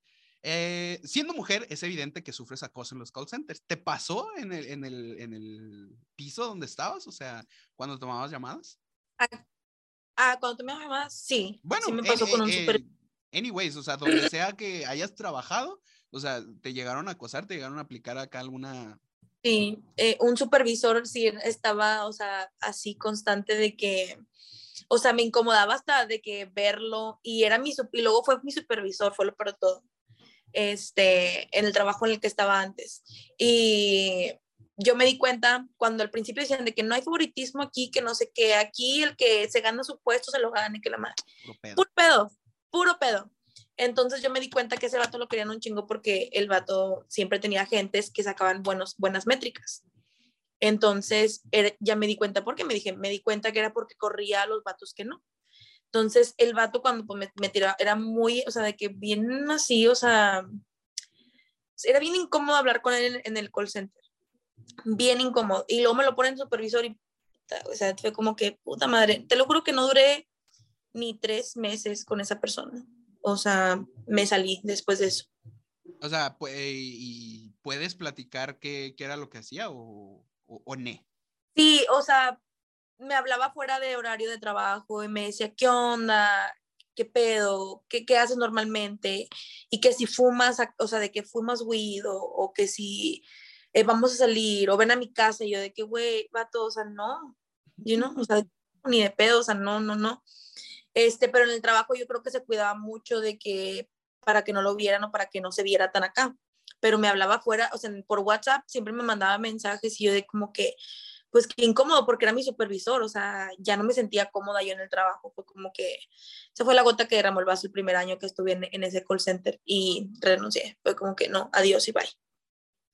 S1: Eh, siendo mujer, es evidente que sufres acoso en los call centers. ¿Te pasó en el, en el, en el piso donde estabas? O sea, cuando tomabas llamadas.
S2: Ah, ah cuando tomabas llamadas, sí. Bueno, sí me pasó con un
S1: super... Anyways, o sea, donde sea que hayas trabajado, O sea, ¿te llegaron a acosar? ¿Te llegaron a aplicar acá alguna
S2: Sí, eh, un supervisor sí estaba, o sea, así constante de que, o sea, me incomodaba hasta de que verlo y era mi, y luego fue mi supervisor, fue lo peor todo, este, en el trabajo en el que estaba antes. Y yo me di cuenta cuando al principio decían de que no hay favoritismo aquí, que no sé qué, aquí el que se gana su puesto se lo gane, que la madre. Puro pedo, puro pedo. Entonces yo me di cuenta que ese vato lo querían un chingo porque el vato siempre tenía agentes que sacaban buenos, buenas métricas. Entonces ya me di cuenta porque me dije, me di cuenta que era porque corría a los vatos que no. Entonces el vato cuando pues, me, tiraba era muy, o sea, de que bien así, o sea, era bien incómodo hablar con él en, el call center. Bien incómodo. Y luego me lo pone en supervisor y, o sea, fue como que, puta madre, te lo juro que no duré ni tres meses con esa persona o sea, me salí después de eso.
S1: O sea, ¿y puedes platicar qué, qué era lo que hacía o, o, no?
S2: Sí, o sea, me hablaba fuera de horario de trabajo y me decía, ¿qué onda? ¿Qué pedo? ¿Qué, qué haces normalmente? Y que si fumas, o sea, de que fumas weed o, o que si eh, vamos a salir o ven a mi casa y yo de que, güey, vato, o sea, no, you know, o sea, ni de pedo, o sea, no, no, no. Este, pero en el trabajo yo creo que se cuidaba mucho de que para que no lo vieran o para que no se viera tan acá. Pero me hablaba fuera, o sea, por WhatsApp siempre me mandaba mensajes y yo de como que, pues qué incómodo porque era mi supervisor, o sea, ya no me sentía cómoda yo en el trabajo, fue como que se fue la gota que derramó el vaso el primer año que estuve en, en ese call center y renuncié, fue como que no, adiós y bye.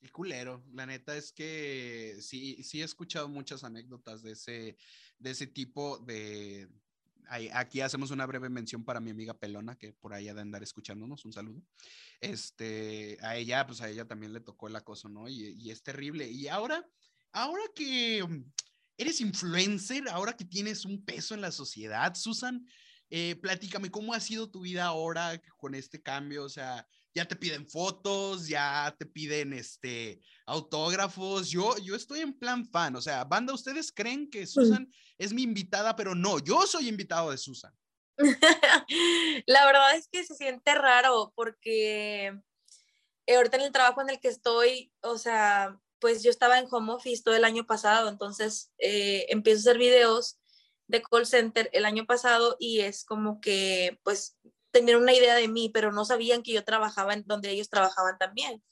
S1: El culero, la neta es que sí, sí he escuchado muchas anécdotas de ese, de ese tipo de, aquí hacemos una breve mención para mi amiga Pelona, que por ahí ha de andar escuchándonos, un saludo. Este, a ella, pues a ella también le tocó el acoso, ¿no? Y, es terrible. Y ahora, ahora que mm, eres influencer, ahora que tienes un peso en la sociedad, Susan, eh, platícame cómo ha sido tu vida ahora con este cambio, o sea, ya te piden fotos, ya te piden este autógrafos. Yo, yo estoy en plan fan, o sea, banda, ustedes creen que Susan es mi invitada, pero no, yo soy invitado de Susan.
S2: La verdad es que se siente raro porque eh, ahorita en el trabajo en el que estoy, o sea, pues yo estaba en home office todo el año pasado, entonces eh, empiezo a hacer videos de call center el año pasado y es como que pues tenían una idea de mí, pero no sabían que yo trabajaba en donde ellos trabajaban también.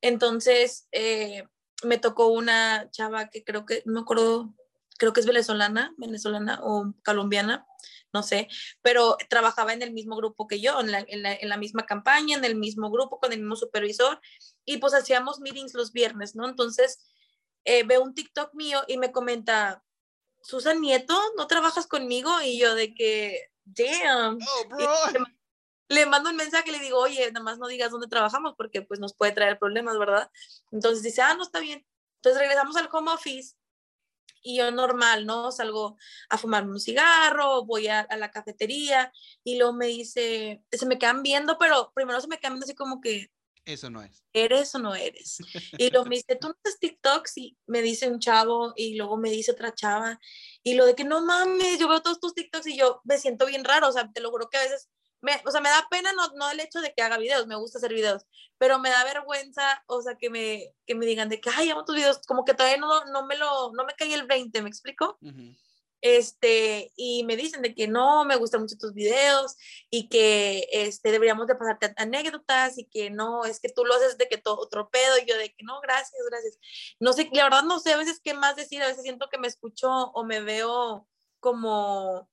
S2: Entonces, eh, me tocó una chava que creo que, no me acuerdo, creo que es venezolana, venezolana o colombiana, no sé, pero trabajaba en el mismo grupo que yo, en la, misma campaña, en el mismo grupo, con el mismo supervisor, y pues hacíamos meetings los viernes, ¿no? Entonces, eh, veo un TikTok mío y me comenta, Susan Nieto, ¿no trabajas conmigo? Y yo de que, damn. Oh, le, mando un mensaje y le digo, oye, nada más no digas dónde trabajamos porque pues nos puede traer problemas, ¿verdad? Entonces dice, ah, no está bien. Entonces regresamos al home office y yo normal, ¿no? Salgo a fumarme un cigarro, voy a, a, la cafetería y luego me dice, se me quedan viendo, pero primero se me quedan viendo así como que...
S1: Eso no es.
S2: ¿Eres o no eres? Y luego me dice, ¿tú no haces TikToks? Y me dice un chavo y luego me dice otra chava y lo de que no mames, yo veo todos tus TikToks y yo me siento bien raro, o sea, te lo juro que a veces, me, o sea, me da pena no, no el hecho de que haga videos, me gusta hacer videos, pero me da vergüenza, o sea, que me, que me digan de que, ay, amo tus videos, como que todavía no, no me lo, no me cae el 20, ¿me explico? Este, y me dicen de que no, me gustan mucho tus videos y que este, deberíamos de pasarte anécdotas y que no, es que tú lo haces de que todo otro pedo y yo de que no, gracias, gracias. No sé, la verdad no sé a veces qué más decir, a veces siento que me escucho o me veo como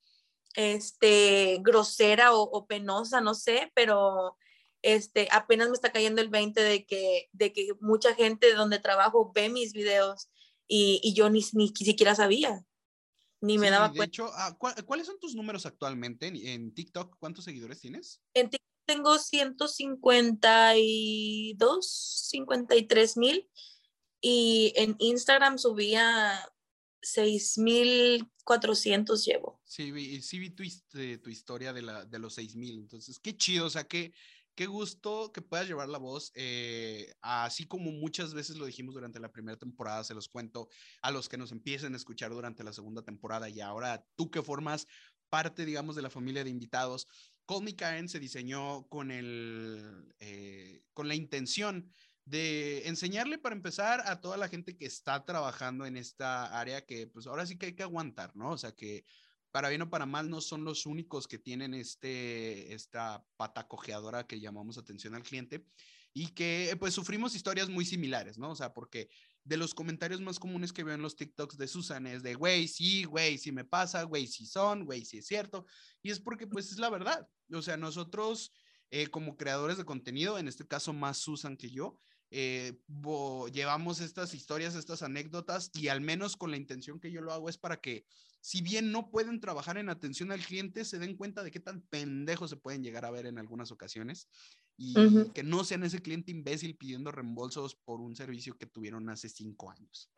S2: este grosera o, penosa, no sé, pero este apenas me está cayendo el 20 de que, de que mucha gente de donde trabajo ve mis videos y, y yo ni, ni siquiera sabía ni me daba
S1: cuenta. De hecho, ah, ¿cuáles son tus números actualmente en, TikTok? ¿Cuántos seguidores tienes?
S2: En TikTok tengo 152, 53 mil y en Instagram subía 6.400 llevo.
S1: Sí, vi, sí vi tu, este, tu historia de, la, de los 6.000, entonces qué chido, o sea, que qué gusto que puedas llevar la voz, eh, así como muchas veces lo dijimos durante la primera temporada, se los cuento a los que nos empiecen a escuchar durante la segunda temporada y ahora tú que formas parte, digamos, de la familia de invitados, Call Me se diseñó con, el, eh, con la intención de enseñarle para empezar a toda la gente que está trabajando en esta área que pues ahora sí que hay que aguantar, ¿no? O sea que para bien o para mal no son los únicos que tienen este, esta pata cojeadora que llamamos atención al cliente y que pues sufrimos historias muy similares, ¿no? O sea, porque de los comentarios más comunes que veo en los TikToks de Susan es de, güey, sí, güey, sí me pasa, güey, sí son, güey, sí es cierto. Y es porque pues es la verdad. O sea, nosotros eh, como creadores de contenido, en este caso más Susan que yo, eh, llevamos estas historias, estas anécdotas y al menos con la intención que yo lo hago es para que si bien no pueden trabajar en atención al cliente, se den cuenta de qué tan pendejos se pueden llegar a ver en algunas ocasiones y que no sean ese cliente imbécil pidiendo reembolsos por un servicio que tuvieron hace cinco años.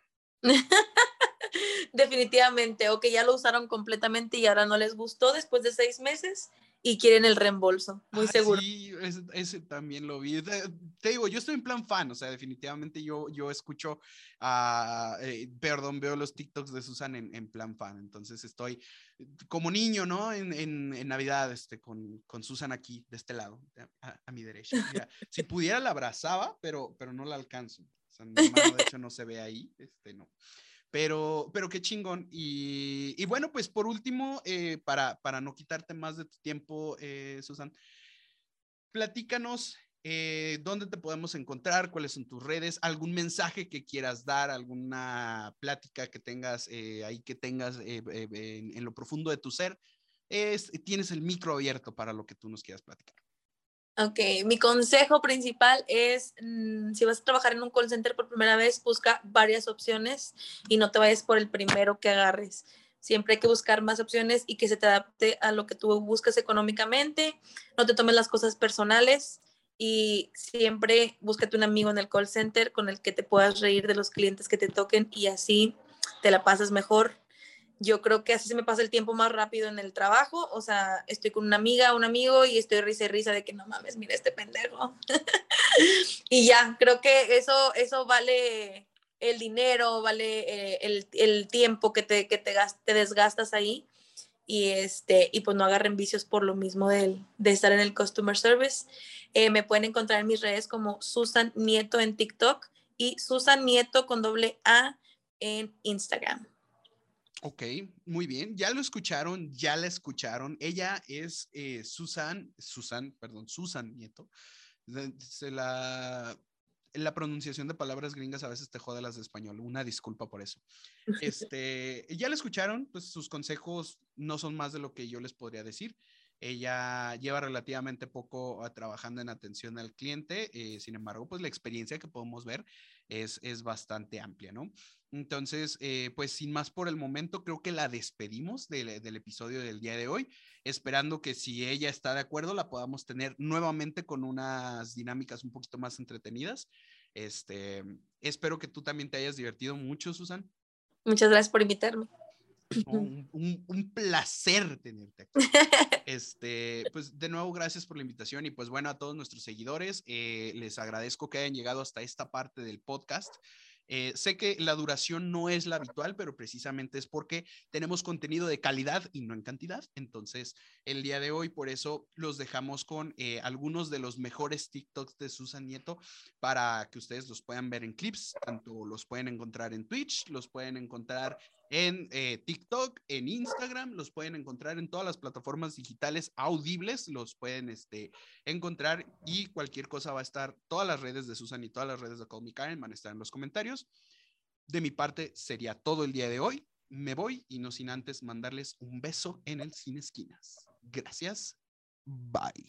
S2: Definitivamente, o que ya lo usaron completamente y ahora no les gustó después de seis meses y quieren el reembolso, muy seguro.
S1: Sí, ese, también lo vi. Te, digo, yo estoy en plan fan, o sea, definitivamente yo, yo escucho, a eh, perdón, veo los TikToks de Susan en, en, plan fan, entonces estoy como niño, ¿no? En, en, Navidad, este, con, con, Susan aquí, de este lado, a, mi derecha. si pudiera la abrazaba, pero, pero no la alcanzo. O sea, mi mano de hecho no se ve ahí, este, no. Pero, pero qué chingón. Y, bueno, pues por último, eh, para, para no quitarte más de tu tiempo, eh, Susan, platícanos eh, dónde te podemos encontrar, cuáles son tus redes, algún mensaje que quieras dar, alguna plática que tengas ahí, que tengas en, lo profundo de tu ser. Es, tienes el micro abierto para lo que tú nos quieras platicar.
S2: Ok, mi consejo principal es, mm, si vas a trabajar en un call center por primera vez, busca varias opciones y no te vayas por el primero que agarres. Siempre hay que buscar más opciones y que se te adapte a lo que tú buscas económicamente. No te tomes las cosas personales y siempre búscate un amigo en el call center con el que te puedas reír de los clientes que te toquen y así te la pasas mejor yo creo que así se me pasa el tiempo más rápido en el trabajo. O sea, estoy con una amiga, un amigo y estoy risa y risa de que no mames, mira este pendejo. y ya, creo que eso, eso vale el dinero, vale eh, el, el, tiempo que te, que te, te, desgastas ahí. Y, este, y pues no agarren vicios por lo mismo de, de estar en el customer service. Eh, me pueden encontrar en mis redes como Susan Nieto en TikTok y Susan Nieto con doble A en Instagram.
S1: Ok, muy bien. Ya lo escucharon, ya la escucharon. Ella es eh, Susan, Susan, perdón, Susan Nieto. Se la, la pronunciación de palabras gringas a veces te jode las de español. Una disculpa por eso. Este, ya la escucharon, pues sus consejos no son más de lo que yo les podría decir. Ella lleva relativamente poco ah, trabajando en atención al cliente, eh, sin embargo, pues la experiencia que podemos ver es, es bastante amplia, ¿no? Entonces, eh, pues sin más por el momento, creo que la despedimos del, del, episodio del día de hoy, esperando que si ella está de acuerdo, la podamos tener nuevamente con unas dinámicas un poquito más entretenidas. Este, espero que tú también te hayas divertido mucho, Susan.
S2: Muchas gracias por invitarme.
S1: Un, placer tenerte aquí. Este, pues de nuevo, gracias por la invitación y pues bueno, a todos nuestros seguidores, eh, les agradezco que hayan llegado hasta esta parte del podcast. Eh, sé que la duración no es la habitual, pero precisamente es porque tenemos contenido de calidad y no en cantidad. Entonces, el día de hoy, por eso los dejamos con eh, algunos de los mejores TikToks de Susan Nieto para que ustedes los puedan ver en clips. Tanto los pueden encontrar en Twitch, los pueden encontrar en eh, TikTok, en Instagram, los pueden encontrar en todas las plataformas digitales audibles, los pueden este, encontrar y cualquier cosa va a estar, todas las redes de Susan y todas las redes de Call Me Karen van a estar en los comentarios. De mi parte sería todo el día de hoy. Me voy y no sin antes mandarles un beso en el Cine Esquinas. Gracias. Bye.